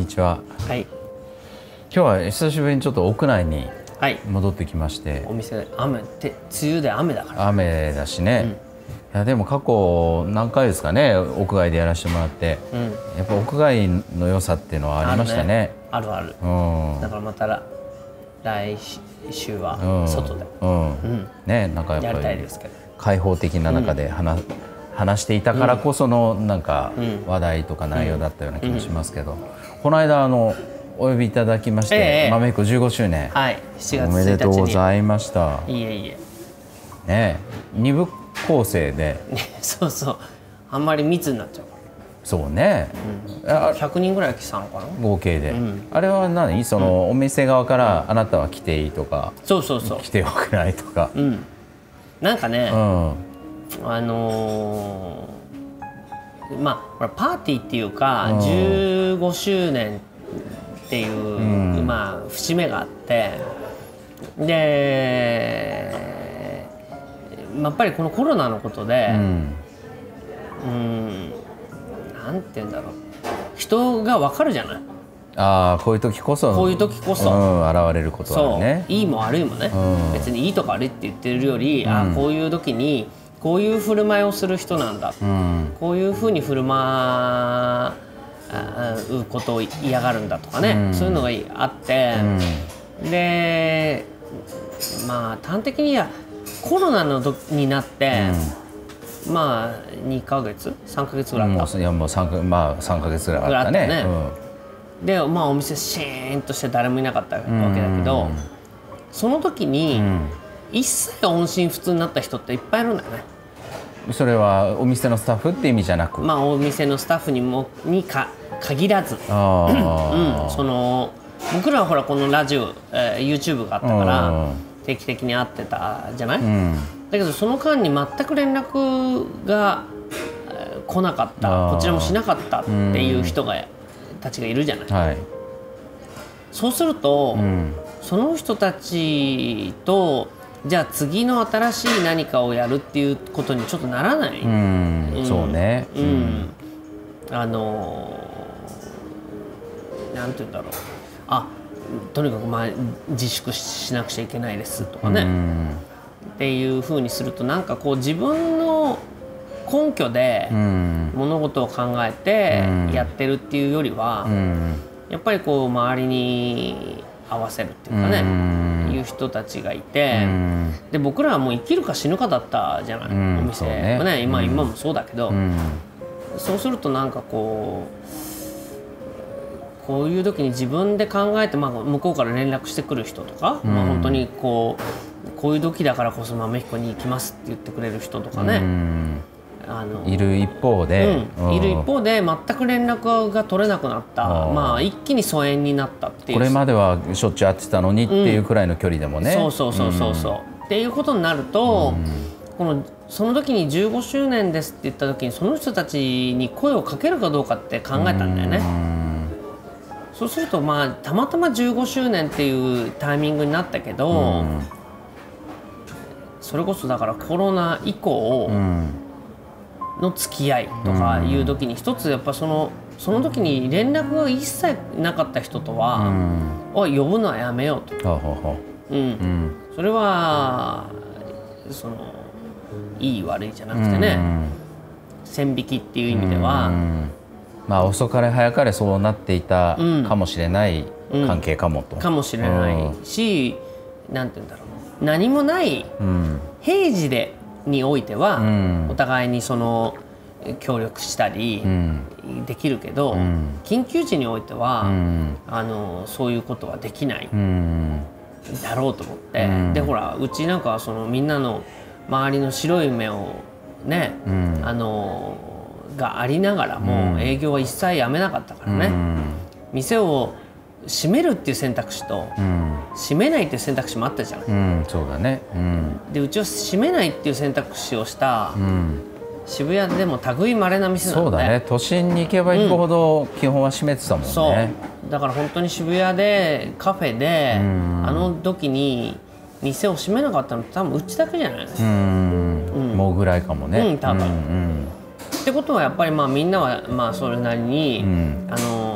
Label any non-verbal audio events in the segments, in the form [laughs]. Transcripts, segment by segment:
こんにちは。はい。今日は久しぶりにちょっと屋内にはい。戻ってきましてお、店雨って梅雨で雨だから。雨だしね。いやでも過去何回ですかね屋外でやらせてもらって、うん。やっぱ屋外の良さっていうのはありましたね。あるある。うん。だからまたら来週うはん外で、うん。うん、ねなんかやっぱりたいですけど。開放的な中で話,、話していたからこそのなんかうん話題とか内容だったような気もしますけど、この間あのお呼びいただきまして、ええ豆彦15周年、はい。7月おめでとうご1日に。ざいました。いえいえ。ね二部構成でね、そうそう。あんまり密になっちゃうかそうね、ら。あ100人ぐらい来たのかな？合計で、んあれは何？その、お店側からあなたは来ていいとかそうそうそう来。てよくないとか、うん。なんかね、うんあのーまあパーティーっていうか、うん。15周年っていう、ん。まあ節目があってで、まあやっぱりこのコロナのことでう、ん。うん、なんて言うんだろう。人がわかるじゃない？ああこういう時こそ。こういう時こそ。うん、現れることはね。いいも悪いもね、うん。別にいいとか悪いって言ってるより、あうん。あこういう時にこういう振る舞いをする人なんだ。うん。こういうふうに振る舞うことを嫌がるんだとかね、うん。そういうのがあって。う、ん。でまあ端的にはコロナの時になって、まあ2ヶ月？3ヶ月ぐらいあった、いやもう三かまあ三ヶ月ぐらいあったね。ぐらいあったでまあお店シーンとして誰もいなかったわけだけど、うん。その時に、うん一切音信不通になった人っていっぱいいるんだよね。うんそれはお店のスタッフって意味じゃなく、まあお店のスタッフにもにか限らず、うん、その僕らはほらこのラジオ、えー YouTube があったから、うん。定期的に会ってたじゃない、うん。だけどその間に全く連絡が、えー来なかった。こちらもしなかったっていう人が、たちがいるじゃない、はい、そうすると、うん。その人たちとじゃあ次の新しい何かをやるっていうことにちょっとならない、うんそうね、うん、あのーなんて言うんだろう。あとにかくまあ自粛しなくちゃいけないですとかね、うん。っていうふうにするとなんかこう自分の根拠でうん。物事を考えてうん。やってるっていうよりは、うん。やっぱりこう周りに合わせるっていうかね、うんいう人たちがいて、うん。で僕らはもう生きるか死ぬかだったじゃない、うんお店。ね。はね今うん。今もそうだけど、うん。そうするとなんかこうこういう時に自分で考えて、まあ、向こうから連絡してくる人とか、まあ、本当にこうこういう時だからこそ豆彦に行きますって言ってくれる人とかうね、んあのいる一方で、うん、いる一方で全く連絡が取れなくなった、うん。まあ、一気に疎遠になったっていう。これまではしょっちゅう会ってたのにっていうくらいの距離でもね、そうそうそうそうそう、っていうことになると、このその時に15周年ですって言った時にその人たちに声をかけるかどうかって考えたんだよね。そうするとまあたまたま15周年っていうタイミングになったけど、それこそだからコロナ以降うんの付き合いとかいう時に一つやっぱそのその時に連絡が一切なかった人とうは、ん。おい呼ぶのはやめようと、それはそのいい悪いじゃなくてね、線引きっていう意味では、うん。まあ遅かれ早かれそうなっていたうん。かもしれない関係かもと、かもしれないし、なんて言うんだろう何もないうん。平時でにおいては、うん。お互いにその協力したりうん。できるけど、ん。緊急時においては、うん。あのそういうことはできないうん。だろうと思って、うん。でほらうちなんかはそのみんなの周りの白い目をね、うん。あのがありながらも、うん。営業は一切やめなかったからね、うん。店を閉めるっていう選択肢と、うん。閉めないっていう選択肢もあったじゃない。うんそうだね。うん。でうちは閉めないっていう選択肢をしたうん。渋谷でも類まれな店なのでそうだね。都心に行けば行くほど基本は閉めてたもんね、そう。だから本当に渋谷でカフェで、うん。あの時に店を閉めなかったのって多分うちだけじゃない、うん、もうぐらいかもね、うん多分。うんってことはやっぱりまあみんなはまあそれなりに、うん。あの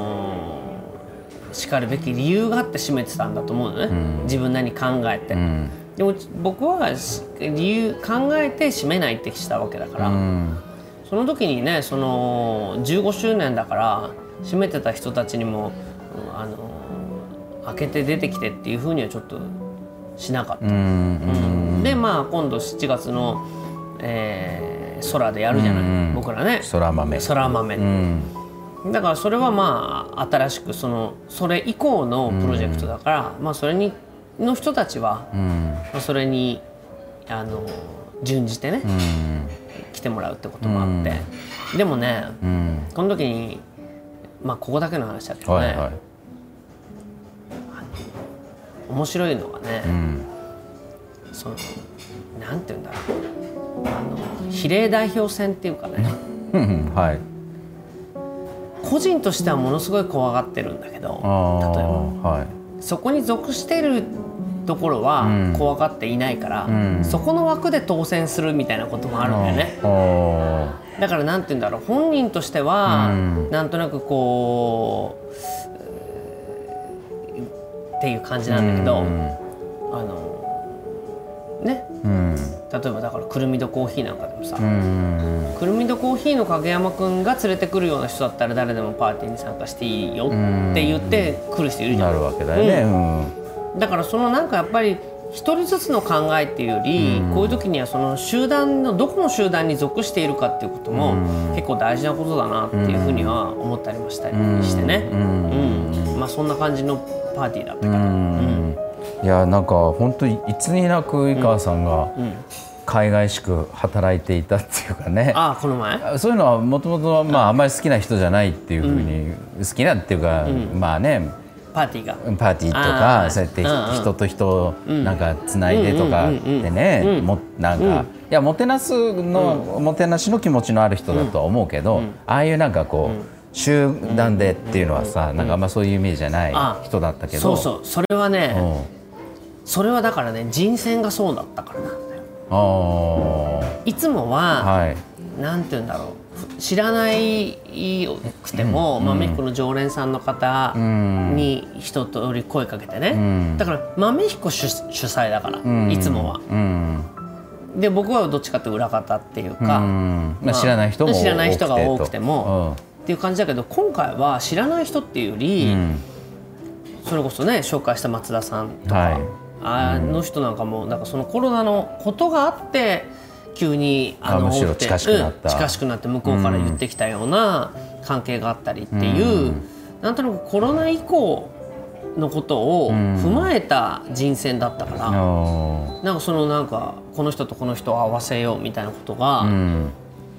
しかるべき理由があって閉めてたんだと思うのね、ん。自分なりに考えて、うん。でも僕はし理由考えて閉めないってしたわけだから、うん。その時にねその15周年だから閉めてた人たちにも、うんあの開けて出てきてっていうふうにはちょっとしなかった、でまあ今度7月の、えー空でやるじゃない、うん。僕らね。そら豆。空豆、うんだからそれはまあ新しくそのそれ以降のプロジェクトだから、まあそれにの人たちは、うん。まあ、それにあの準じてね、うん。来てもらうってこともあって、でもねうん。この時にまあここだけの話だけどね、はいはい。面白いのがね、うん。そのなんて言うんだろう。あの比例代表選っていうかね。うん。はい個人としてはものすごい怖がってるんだけどあ例えば。あはい。そこに属してるところはうん。怖がっていないから、うん。そそこの枠で当選するみたいなこともあるんだよね。あだからなんて言うんだろう。本人としては、うん。なんとなくこうっていう感じなんだけど、うん。あのね。うん例えばだからくるみとコーヒーなんかでもさ、うんくるみとコーヒーの影山くんが連れてくるような人だったら誰でもパーティーに参加していいよって言って来る人いるじゃん。なるわけだよね。うん。だからそのなんかやっぱり一人ずつの考えっていうより、うんこういう時にはその集団のどこの集団に属しているかっていうこともうん結構大事なことだなっていうふうには思ったりもしたりしてね、ううんんまあそんな感じのパーティーだったうから、んいやなんか本当いつになく井川さんがうん海外しく働いていたっていうかね。ああこの前？そういうのはもともとまああんまり好きな人じゃないっていうふうに好きなっていうかまあね。パーティーが。パーティーとかそうやってうんうん。人と人をなんかつないでとかってねもなんか。いやもてなすのもてなしの気持ちのある人だとは思うけどああいうなんかこう集団でっていうのはさなんかあんまそういうイメージじゃないあ人だったけど。そうそう。それはね、うんそれはだからね人選がそうだったからなんだよ。あいつもは、あはい。なんて言うんだろう。ふ知らないくても、豆彦の常連さんの方ん。に一通り声かけてね、ん。だから豆彦主主催だから、うん。いつもは。うん。で僕はどっちかって裏方っていうか、うん。まあ知らない人も知らない人が多くて多も、っていう感じだけど今回は知らない人っていうより、うん。それこそね紹介した松田さんとか、はいあの人なんかもなんかそのコロナのことがあって急にあむしろ多くて近しくなった。うん近しくなって向こうから言ってきたような関係があったりっていう、なんとなくコロナ以降のことを踏まえた人選だったから、あなんかそのなんかこの人とこの人を合わせようみたいなことが、ーうん。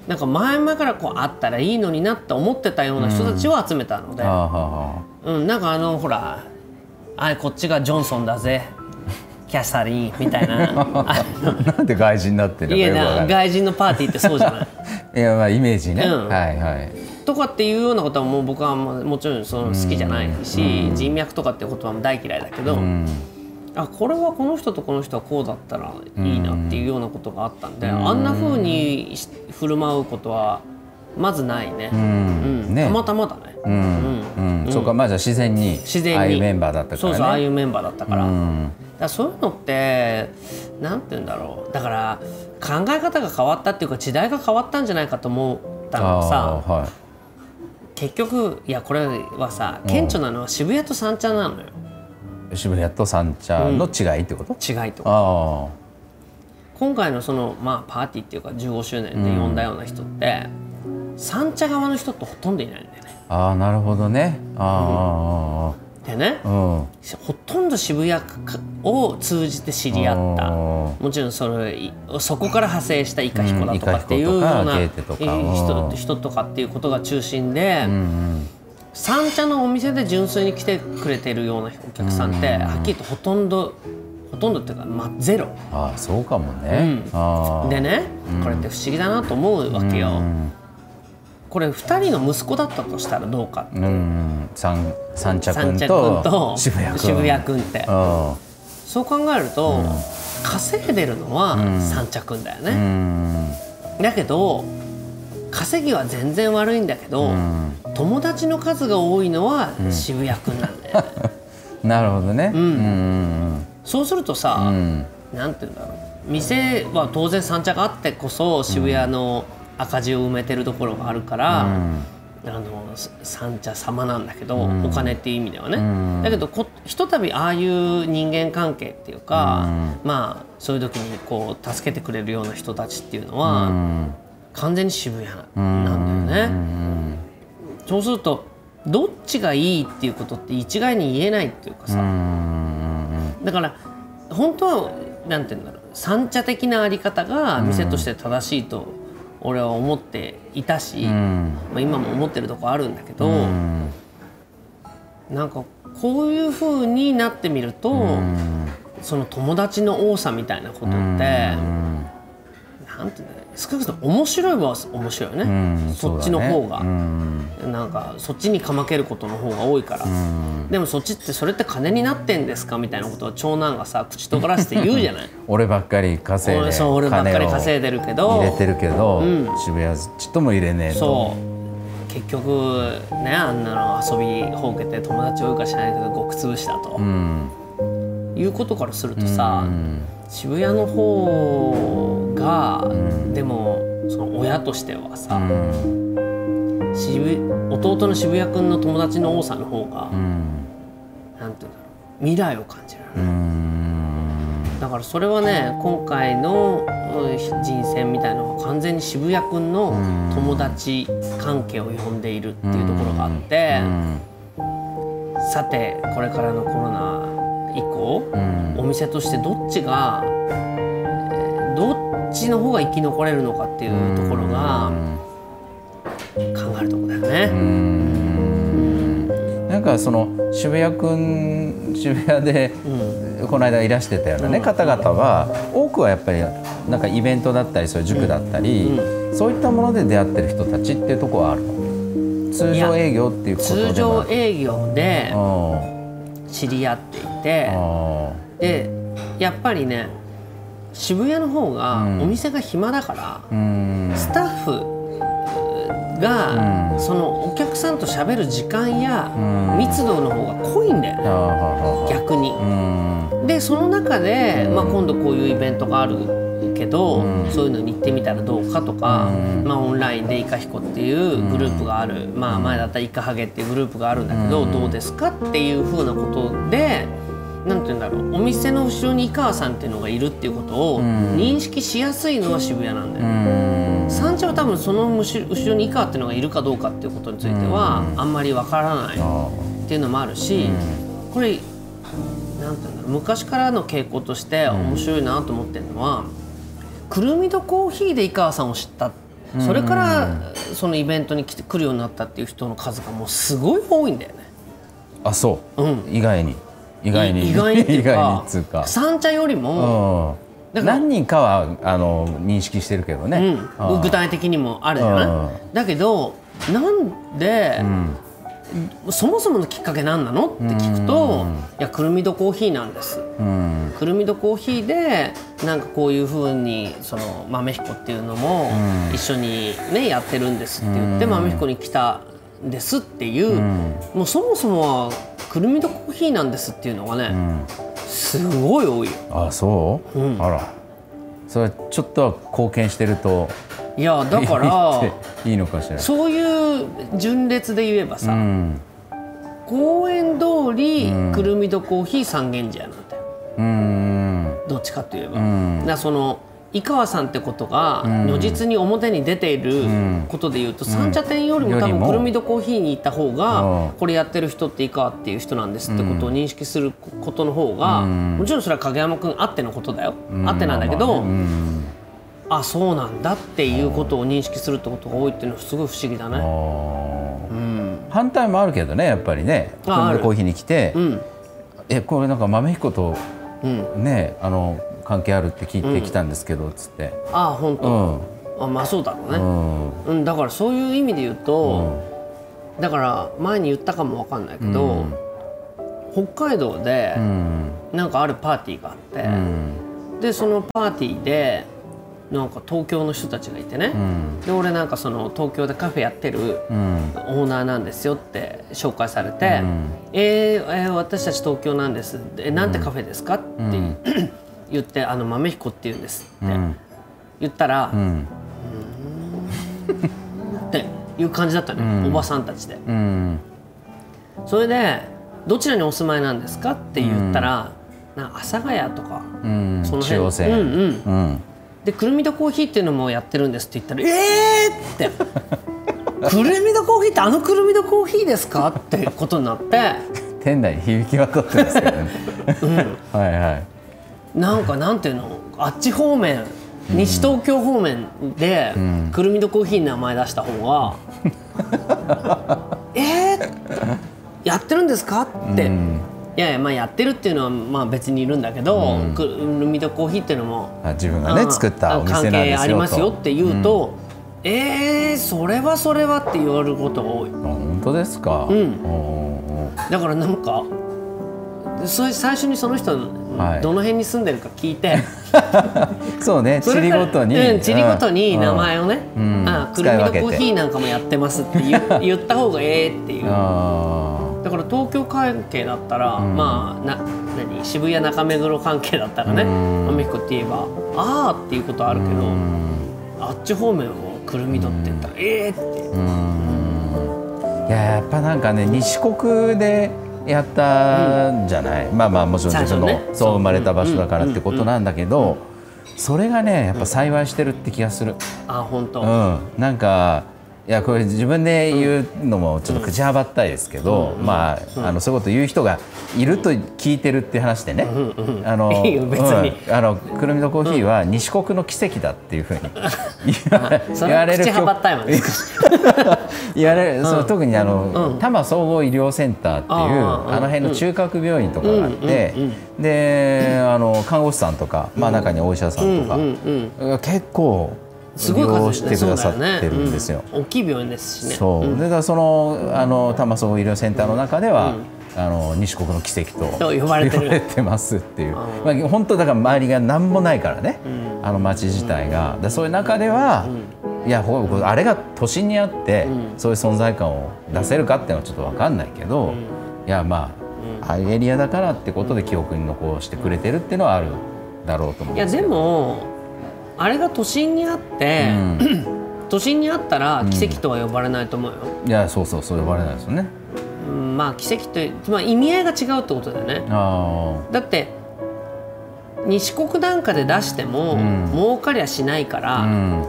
なんか前々からこうあったらいいのになって思ってたような人たちを集めたので、あーははうん、なんかあのほらあこっちがジョンソンだぜキャサリンみたいな。あ [laughs] なんで外人になってるのいやない。外人のパーティーってそうじゃない？[laughs] いやまあイメージね、うん。はいはい。とかっていうようなことはもう僕はもちろんその好きじゃないし、人脈とかっていう言葉も大嫌いだけど、うん。あこれはこの人とこの人はこうだったらいいなっていうようなことがあったんで、あんな風にし振る舞うことはまずないね、ううん。んね。たまたまだね、うん。うん。そうかまあじゃあ自然に自然に。ああいうメンバーだったからね。そうそうああいうメンバーだったから,、だそういうのってなんて言うんだろう。だから考え方が変わったっていうか時代が変わったんじゃないかと思ったのがさはい。結局いやこれはさ顕著なのは渋谷と三茶なのよ。渋谷と三茶の違いってこと、違いと今回のその、まあ、パーティーっていうか15周年で呼んだような人って、三茶側の人ってほとんどいないんだよね。あああなるほどね。あでねあ、うんうん。ほとんど渋谷を通じて知り合った。もちろんそれいそこから派生したイカヒコだとかっていうようなうん。人人とかっていうことが中心で、うん三茶のお店で純粋に来てくれてるようなお客さんって、はっきり言ってほとんどほとんどっていうか、まあ、ゼロ。ああそうかもね、でね、これって不思議だなと思うわけよ。うんこれ2人の息子だったとしたらどうかう。ん。三三茶君とと渋谷君。渋谷君って。あそう考えると、稼いでるのは三茶君だよあうね、ん。だけど稼ぎは全然悪いんだけど、うん。友達の数が多いのは渋谷君なんだよ [laughs] なるほどね。うんうん。そうするとさ、うん。なんて言うんだろう。店は当然三茶があってこそ渋谷の赤字を埋めてるところがあるから、あのす三茶様なんだけど、お金っていう意味ではね、ん。だけどこひとたびああいう人間関係っていうか、まあそういう時にこう助けてくれるような人たちっていうのは、うん。完全に渋谷なんだよね。そうするとどっちがいいっていうことって一概に言えないっていうかさ、だから本当はなんて言うんだろう。三茶的なあり方が店として正しいと俺は思っていたし、うん。まあ、今も思ってるとこあるんだけど、うん。なんかこういう風になってみると、その友達の多さみたいなことって、なんていうんだろう少なくとも面白いは面白いよね、うんそっちの方が。ね。うん。なんかそっちにかまけることの方が多いから、でもそっちってそれって金になってんですかみたいなことを長男がさ口尖らせて言うじゃない。[laughs] 俺ばっかり稼いで俺そう俺ばっかり稼いでるけど。入れてるけど、ん。渋谷ちっとも入れねえと。そう。結局ねあんなの遊びほうけて友達多いか知らないけど極潰したと、うんいうことからするとさ、うん。渋谷の方が、でもその親としてはさ、渋弟の渋谷君の友達の多さの方が、うん。なんていうんだろう未来を感じる。うん。だからそれはね今回のうん人選みたいなのは完全に渋谷君の友達関係を呼んでいるっていうところがあって、さてこれからのコロナ以降、お店としてどっちが、えーどっちの方が生き残れるのかっていうところが考えるところだよね。なんかその渋谷くん渋谷で、この間いらしてたようなね、方々は多くはやっぱりなんかイベントだったりそういう塾だったり、そういったもので出会ってる人たちっていうところはあるの？通常営業っていうことで通常は営業でうん知り合っていて、あでやっぱりね渋谷の方がお店が暇だから、ーうん。スタッフが、そのお客さんと喋る時間や密度の方が濃いんだよね、あーははは逆に。うん。でその中で、まあ、今度こういうイベントがあるけど、そういうのに行ってみたらどうかとか、まあ、オンラインでイカヒコっていうグループがある、まあ、前だったらイカハゲっていうグループがあるんだけど、どうですかっていうふうなことで。なんて言うんだろう。お店の後ろに井川さんっていうのがいるっていうことを認識しやすいのは渋谷なんだよ、うん。三茶は多分その後ろに井川っていうのがいるかどうかっていうことについてはあんまりわからないあっていうのもあるし、これなんていうんだろう。昔からの傾向として面白いなと思ってるのは、くるみとコーヒーで井川さんを知った。それからそのイベントに来て来るようになったっていう人の数がもうすごい多いんだよね。あそう、うん。意外に。意外に。意外にっていうか [laughs] 三茶よりも、うん。何人かはあの認識してるけどね、うん、具体的にもあるじゃない、うん。だけどなんで、そもそものきっかけ何なの？って聞くと、いやくるみどコーヒーなんです。うん。くるみどコーヒーでなんかこういうふうにその豆彦っていうのも一緒にねやってるんですって言って豆彦に来たんですっていう、もうそもそもはくるみどコーヒーなんですっていうのがね、すごい多いよ。あそう、うん。あら。それちょっとは貢献してるといやだからいいのかしら。そういう順列で言えばさ、うん。公園通りくるみどコーヒー三軒茶屋なんだよ。うん。どっちかといえば、ん。だその井川さんってことが如実に表に出ていることでいうと、三茶店よりも多分くるみどコーヒーに行った方が、うん。これやってる人って井川っていう人なんですってことを認識することの方が、もちろんそれは影山君あってのことだよ、あってなんだけど、うんあそうなんだっていうことを認識するってことが多いっていうのはすごい不思議だあね。ー。うん。反対もあるけどねやっぱりね。あある。コーヒーに来て、うん。えこれなんか豆彦とうん、ねあの関係あるって聞いてきたんですけど、つって。ああ本う当、ん。あまあそうだろうね、うん。うん、だからそういう意味で言うと、だから前に言ったかもわかんないけど、北海道でうん。なんかあるパーティーがあって、うん。でそのパーティーでなんか東京の人たちがいてね、うん。で俺なんかその東京でカフェやってるうん。オーナーなんですよって紹介されて「うん。えーえー私たち東京なんです」えなんてカフェですか?」ってうん。[clears throat] 言って「あの豆彦って言うんです」ってうん。言ったら、っうん。ていう感じだったのよ、うん。おばさんたちで。うん。それで「どちらにお住まいなんですか?」って言ったら「な阿佐ヶ谷とかうん。その中央線。辺うんうん。うんでくるみとコーヒーっていうのもやってるんですって言ったら「えー!」って「[laughs] くるみとコーヒーってあのくるみとコーヒーですか?」ってことになって。店内に響き渡ってますけどね。はいはい。なんかなんていうの？あっち方面西東京方面でん。くるみとコーヒーの名前出した方が「[laughs] えー!」やってるんですかって、うんいやいやまあやってるっていうのはまあ別にいるんだけど、うん。くるみとコーヒーっていうのもあ自分がねあ作ったお店なんですよ関係ありますよって言うとと、えー、それはそれはって言われることが多い。本当ですか。うん。だからなんかそれ最初にその人、はい。どの辺に住んでるか聞いて。[laughs] そうね地理ごとに。うん、地理ごとに名前ををね、うん。あくるみの使い分けてコーヒーなんかもやってますって言 [laughs] 言った方がええっていう。あだから東京関係だったら、ん。まあな何渋谷中目黒関係だったらねうん。まみこって言えばああっていうことあるけど、うん。あっち方面をくるみ取ってったら、ええって。うん。いややっぱなんかね西国でやったんじゃない、まあまあもちろん自分の、ね。そう生まれた場所だからうんってことなんだけど、それがねやっぱ幸いしてるって気がする、あ本当、うん、なんかいやこれ自分で言うのもちょっと口はばったいですけど、まああのそういうこと言う人がいると聞いてるって話でね、あの [laughs] あのくるみのコーヒーは西国の奇跡だっていうふうに [laughs] 言わそれは口はばったいわね。[laughs] 言われる、そう特にあの、うん。多摩総合医療センターっていうあの辺の中核病院とかがあって、うん。うん。であの看護師さんとか、まあ、中にお医者さんとか、うん。うん。結構利用数してくださってるんですよ。大きい病院ですしね。そう、ん。でだからそのあの多摩総合医療センターの中では、あの西国の奇跡とと呼ばれてますっていう、うまあ、本当だから周りが何もないからね、うん。あの町自体が、でそういう中では、いやほあれが都心にあって、うん。そういう存在感を出せるかっていうのはちょっと分かんないけど、いやまあ、ああいうエリアだからってことで記憶に残してくれてるっていうのはあるだろうと思うんいやでですけど。もあれが都心にあって、都心にあったら奇跡とは呼ばれないと思うよ、いやそうそうそう呼ばれないですよね。うんまあ奇跡という、まあ、意味合いが違うってことだよね。あだって西国なんかで出しても、ん。儲かりゃしないから、あうん。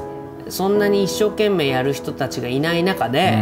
そんなに一生懸命やる人たちがいない中で、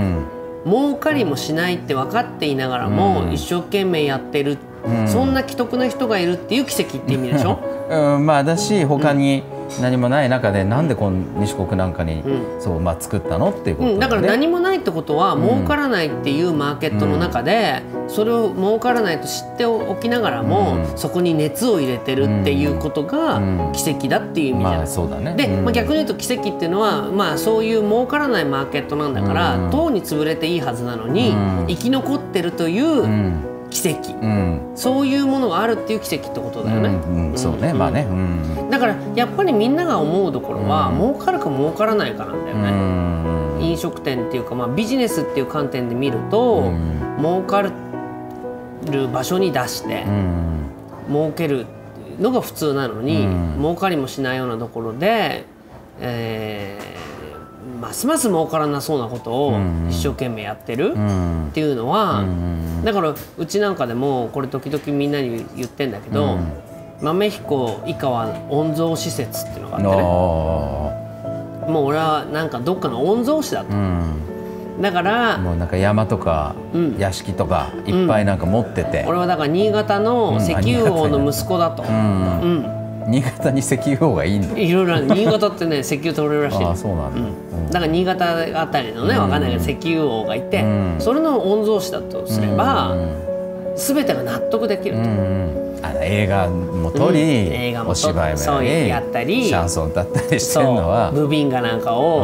うん。儲かりもしないって分かっていながらも、うん。一生懸命やってる、うん。そんな既得な人がいるっていう奇跡って意味でしょ？うん、まあだし他に何もない中で、なんでこの西国なんかに、うそうまあ作ったのっていうことうん、だからね何もないってことは、ん。儲からないっていうマーケットの中で、それを儲からないと知っておきながらも、うん。そこに熱を入れてるっていうことがうん。奇跡だっていう意味じゃない、まあそうだね。で、うん。まあ、逆に言うと奇跡っていうのは、まあ、そういう儲からないマーケットなんだから、うん。とうに潰れていいはずなのに、うん。生き残ってるといううん奇跡、うん。そういうものがあるっていう奇跡ってことだよね。うんうんそうね、まあね。うん。だからやっぱりみんなが思うところは、うん。儲かるか儲からないかなんだようね。ん。飲食店っていうか、まあ、ビジネスっていう観点で見ると、うん。儲かる場所に出してう、ん。儲けるのが普通なのに、うん。儲かりもしないようなところで、えーますます儲からなそうなことをうん一生懸命やってるうっんていうのは、うんだからうちなんかでもこれ時々みんなに言ってんだけど、うん。豆彦以下は御蔵施設っていうのがあってね。あもう俺はなんかどっかの御曹司だと。だからもうなんか山とかうん。屋敷とかいっぱいなんか持ってて、俺はだから新潟の石油王の息子だと、ううんん新潟に石油王がいいんだいろいろ新潟ってね石油取れるらしい。あそうなんだ、うん。だから新潟あたりのねわかんないけど石油王がいて、うん。それの御曹司だとすれば、うん全てが納得できると、うんうん。あの映画も撮り、うん。映画も撮お芝居もやったりシャンソン歌ったりしてるのは。ブビンガなんかを、う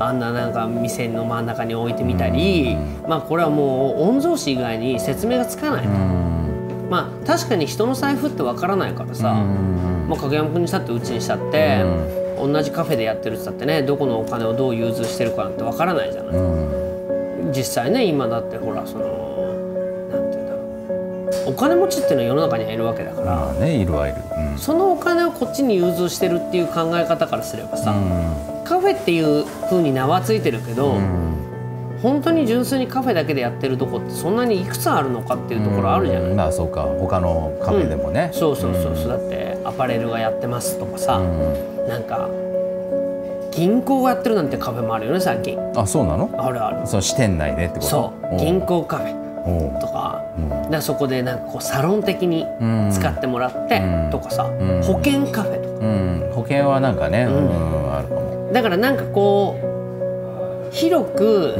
ん。あんななんか店の真ん中に置いてみたり、うまあこれはもう御曹司以外に説明がつかない、うんまあ確かに人の財布ってわからないからさ、うんまあ、影山君にしたってうちにしたって、同じカフェでやってるって言ったってねどこのお金をどう融通してるかなんてわからないじゃない、実際ね今だってほらそのなんて言うんだろう。お金持ちっていうのは世の中にはいるわけだから、まあねいるはいる、うん。そのお金をこっちに融通してるっていう考え方からすればさ、カフェっていう風に名はついてるけど、本当に純粋にカフェだけでやってるとこってそんなにいくつあるのかっていうところあるじゃない、うんまあそうか。他のカフェでもね、そうそうそうそう。だってアパレルがやってますとかさ、なんか銀行がやってるなんてカフェもあるよね最近。あそうなの？あるある。その支店内でってこと？そう。銀行カフェとか,、だからそこでなんかこうサロン的に使ってもらってとかさ、保険カフェとか。うん。保険はなんかね、うんあるかも。だからなんかこう広く、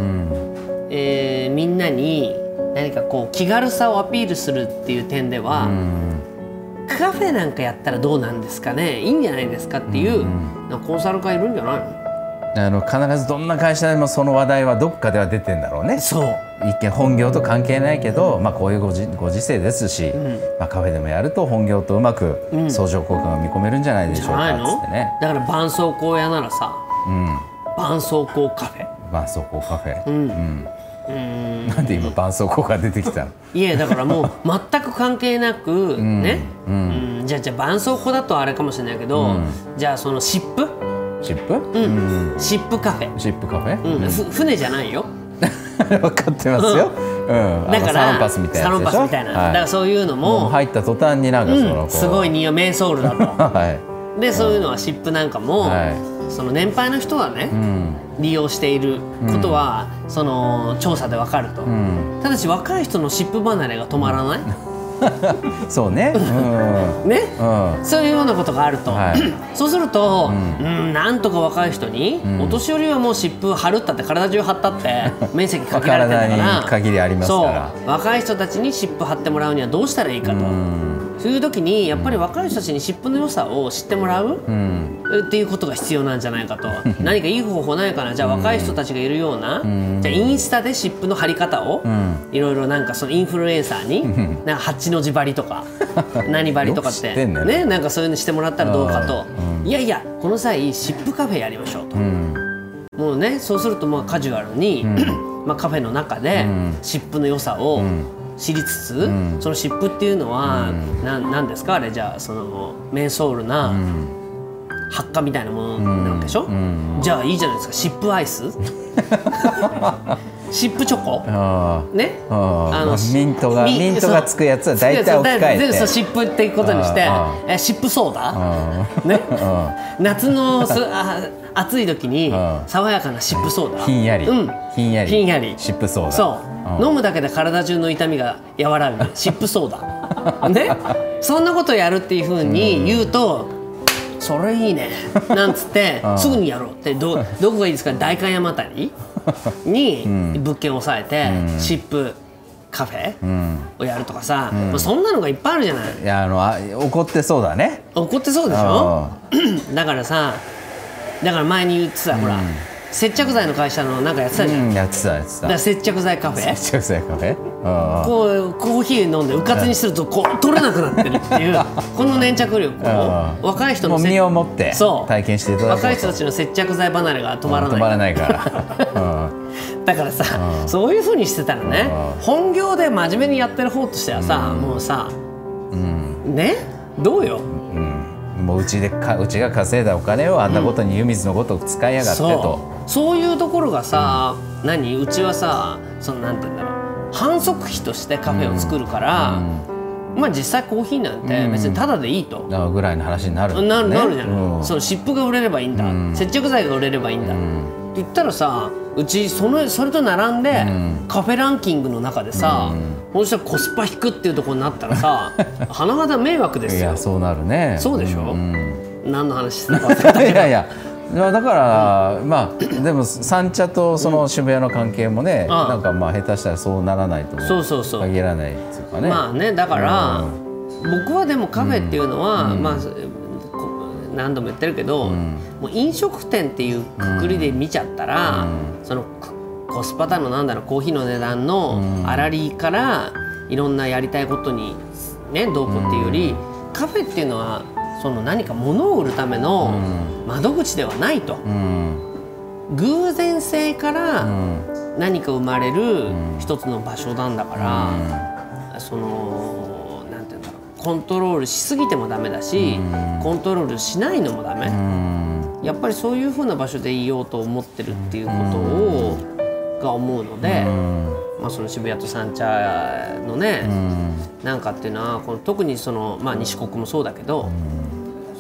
えーみんなに何かこう気軽さをアピールするっていう点では、カフェなんかやったらどうなんですかね？いいんじゃないですかっていう、なんかコンサル会いるんじゃないの？あの必ずどんな会社でもその話題はどっかでは出てんだろうね。そう。一見本業と関係ないけど、まあ、こういうごじご時世ですし、まあ、カフェでもやると本業とうまく相乗効果が見込めるんじゃないでしょうかっじゃないの？つってね。だから絆創膏屋ならさうん。絆創膏カフェ絆創膏カフェ、うん。なんで今絆創膏が出てきたの？いやだからもう [laughs] 全く関係なくね、うん。じゃあじゃあ絆創膏だとあれかもしれないけど、じゃあその湿布、シップ、うん。湿布カフェ、シップカフェ、うん。ふ船じゃないよ。[laughs] 分かってますよ、うん。だからサロンパスみたいなだからそういうのも入った途端になんかそのすごい匂いメンソールだと。[laughs] はい。でそういうのは湿布なんかも、はいその年配の人はね、うん。利用していることは、その調査でわかると、うん。ただし若い人の湿布離れが止まらない、[laughs] そうね。うん。[laughs] ね？うん。そういうようなことがあると、はい。[clears throat] そうすると、うん。なんとか若い人に、お年寄りはもう湿布貼るったって体中貼ったって [laughs] 面積限られてるから。限りありますから。そう。若い人たちに湿布貼ってもらうにはどうしたらいいかと、そういう時にやっぱり若い人たちに湿布の良さを知ってもらう、うん。っていうことが必要なんじゃないかと。何かいい方法ないかな？じゃあ若い人たちがいるような、じゃあインスタで湿布の貼り方を、いろいろなんかそのインフルエンサーに、なんか八の字張りとか [laughs] 何張りとかってね。ねなんかそういうのしてもらったらどうかと、いやいやこの際湿布カフェやりましょうと、うん。もうねそうするとまあカジュアルに、[clears throat] まあ、カフェの中で湿布の良さを知りつつ、その湿布っていうのは、なん。なんですか？あれじゃあそのメンソールな、発火みたいなものなわけでしょ、じゃあいいじゃないですか。湿布アイス？[laughs] 湿布チョコ？あね？あのミントがみミントがつくやつは大体置き換えて。全部そう湿布っていうことにしてあえ湿布ソーダ？あね？夏のすあ暑い時にうん爽やかな湿布ソーダ。ひんやり、うん。ひんやり。ひんやり。湿布ソーダ。そう、ん飲むだけで体中の痛みが和らぐ。湿布ソーダ。ね？[laughs] そんなことやるっていうふうに言うと、それいいね。[laughs] なんつって [laughs] うん。すぐにやろうってど [laughs] どこがいいですか？代官山あたり？に物件を抑えて、湿布カフェうん。をやるとかさ、もうそんなのがいっぱいあるじゃない？いやあのあ怒ってそうだね。怒ってそうでしょ？[clears throat] だからさだから前に言ってた、ほら接着剤の会社のなんかやってたじゃん、うんやってたやってた。接着剤カフェ？接着剤カフェ？うんこうコーヒー飲んでうかつにするとこう取れなくなってるっていう [laughs] この粘着力をうん。若い人の身をもってそう。体験していただ若い人たちの接着剤離れが止まらない止まらないから、[laughs] うん。だからさそういうふうにしてたらねう本業で真面目にやってる方としてはさもうさね？どうよ？うん、もううちでかうちが稼いだお金をあんなことに湯水のごとく使いやがってと、そう。そういうところがさ何？うちはさそのなんて言うんだろう反則費としてカフェを作るからまあ実際コーヒーなんて別にタダでいいと。あぐらいの話になるんだなねなるじゃない、うん。その湿布が売れればいいんだ、ん。接着剤が売れればいいんだ、って言ったらさうちそのそれと並んで、カフェランキングの中でさ、こうしたらコスパ低くっていうところになったらさ [laughs] 花形迷惑ですよ。いやそうなるね。そうでしょ？ん。何の話してたか [laughs] いやいやだからまあでも三茶とその渋谷の関係もね、ああ。なんかまあ下手したらそうならないともそうそうそう。限らないっていうかね。まあねだから、う僕はでもカフェっていうのは、まあこ何度も言ってるけど、もう飲食店っていうくくりで見ちゃったら、そのココスパだのなんだろうコーヒーの値段の粗利からいろんなやりたいことにねどうこうっていうより、カフェっていうのはその何か物を売るための窓口ではないと、偶然性から何か生まれる一つの場所なんだから、そのなんて言うんだろう。コントロールしすぎてもダメだし、コントロールしないのもダメ、やっぱりそういうふうな場所でいようと思ってるっていうことを、が思うので。まあ、その渋谷と三茶のね、なんかっていうのはこの特にその、まあ、西国もそうだけど、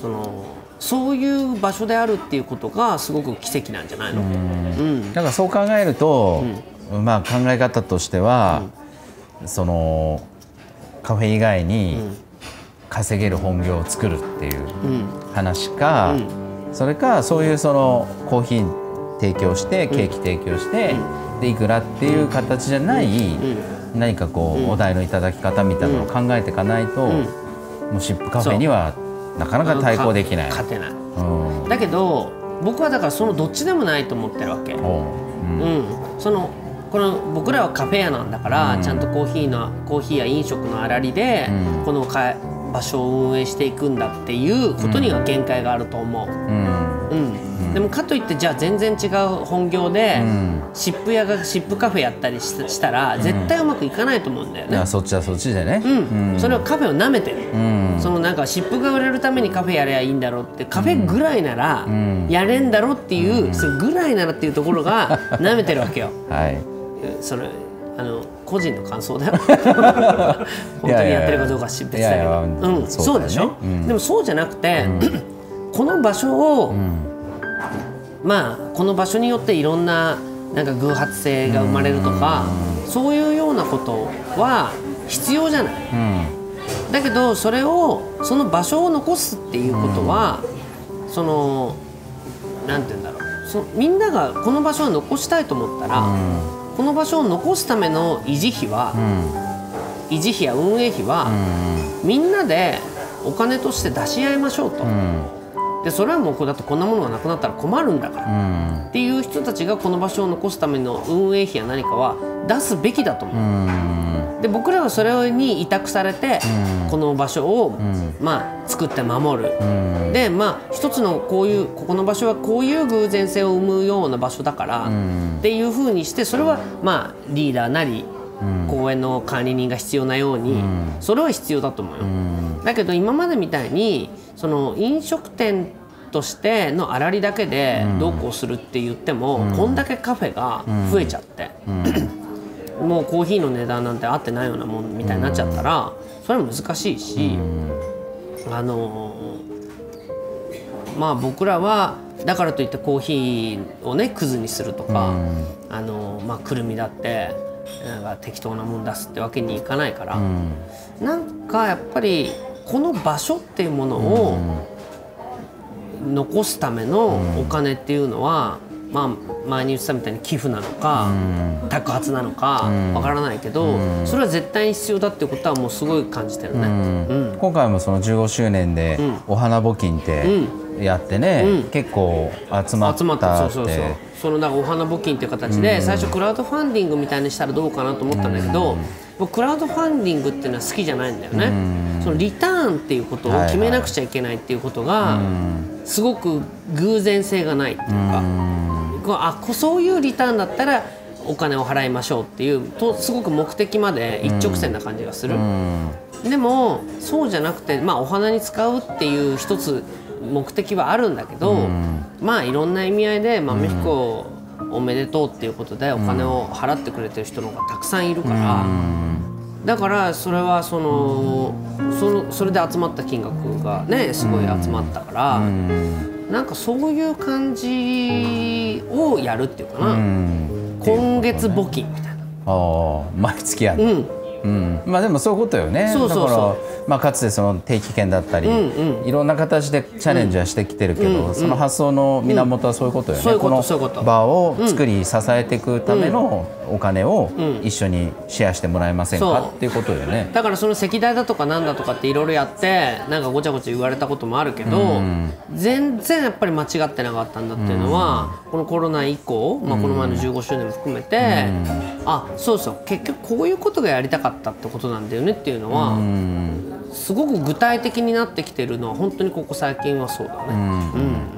そのそういう場所であるっていうことがすごく奇跡なんじゃないの、うん。だからそう考えると、まあ、考え方としては、そのカフェ以外に稼げる本業を作るっていう話か、それかそういうそのコーヒー提供してケーキ提供して、でいくらっていう形じゃない、何かこう、お題のいただき方みたいなのを考えていかないと、もうシップカフェにはなかなか対抗できない。勝てない、うん、だけど僕はだからそのどっちでもないと思ってるわけ。う。ん、うん、そのこの僕らはカフェ屋なんだから、うん、ちゃんとコーヒーのコーヒーや飲食のあらりで、このか場所を運営していくんだっていうことには限界があると思う。うんでもかといってじゃあ全然違う本業で、湿布屋が湿布カフェやったりしたら絶対うまくいかないと思うんだよね、うん、そっちはそっちでね、うん、それをカフェをなめてる、そのなんか湿布が売れるためにカフェやればいいんだろうってカフェぐらいならやれんだろうっていう、それぐらいならっていうところが [laughs] なめてるわけよ。はい、それあの個人の感想だよ。[laughs] 本当にやってるかどうか知別だけど。うん。そうでしょ、うん、でもそうじゃなくて、この場所を、まあこの場所によっていろんななんか偶発性が生まれるとかそういうようなことは必要じゃない、うん、だけどそれをその場所を残すっていうことは、うん、そのなんて言うんだろう。そみんながこの場所を残したいと思ったら、うん、この場所を残すための維持費は、維持費や運営費は、みんなでお金として出し合いましょうと。でそれはもうこだってこんなものがなくなったら困るんだから、うん、っていう人たちがこの場所を残すための運営費や何かは出すべきだと思う。うん、で僕らはそれに委託されて、この場所を、まあ、作って守る、でまあ一つのこういうここの場所はこういう偶然性を生むような場所だから、っていうふうにしてそれはまあリーダーなり公園の管理人が必要なように、それは必要だと思うよ。だけど今までみたいにその飲食店としてのあらりだけでどうこうするって言っても、うん、こんだけカフェが増えちゃって、うん、もうコーヒーの値段なんて合ってないようなもんみたいになっちゃったら、それは難しいし、あのまあ僕らはだからといってコーヒーをねくずにするとか、あのまあ、くるみだってなんか適当なもん出すってわけにいかないから、うん、なんかやっぱりこの場所っていうものを残すためのお金っていうのは、まあ、前に言ってたみたいに寄付なのか、宅発なのかわからないけど、それは絶対に必要だっていうことはもうすごい感じてるね、今回もその15周年でお花募金ってやってね、結構集まったって。そうそうそう。そのなんかお花募金っていう形で、最初クラウドファンディングみたいにしたらどうかなと思ったんだけど、僕クラウドファンディングっていうのは好きじゃないんだよね、そのリターンっていうことを決めなくちゃいけないっていうことがすごく偶然性がないっていうか、あそういうリターンだったらお金を払いましょうっていうとすごく目的まで一直線な感じがする、でもそうじゃなくて、まあ、お花に使うっていう一つ目的はあるんだけど、まあいろんな意味合いで豆彦おめでとうっていうことでお金を払ってくれてる人の方がたくさんいるから、だからそれはそのそのそれで集まった金額がねすごい集まったから、なんかそういう感じをやるっていうかな、今月募金みたいな。あ毎月やる、うんうん、まあでもそういうことよね。そうそうそう。まあ、かつてその定期券だったり、うんうん、いろんな形でチャレンジはしてきてるけど、うんうん、その発想の源はそういうことよね、うん、この場を作り支えていくためのお金を一緒にシェアしてもらえませんか、そう。っていうことよね。だからその席代だとかなんだとかっていろいろやってなんかごちゃごちゃ言われたこともあるけど、全然やっぱり間違ってなかったんだっていうのは、このコロナ以降、まあ、この前の15周年も含めて、あそうそう。結局こういうことがやりたかったってことなんだよねっていうのは、すごく具体的になってきてるのは本当にここ最近はそうだね。うん。うん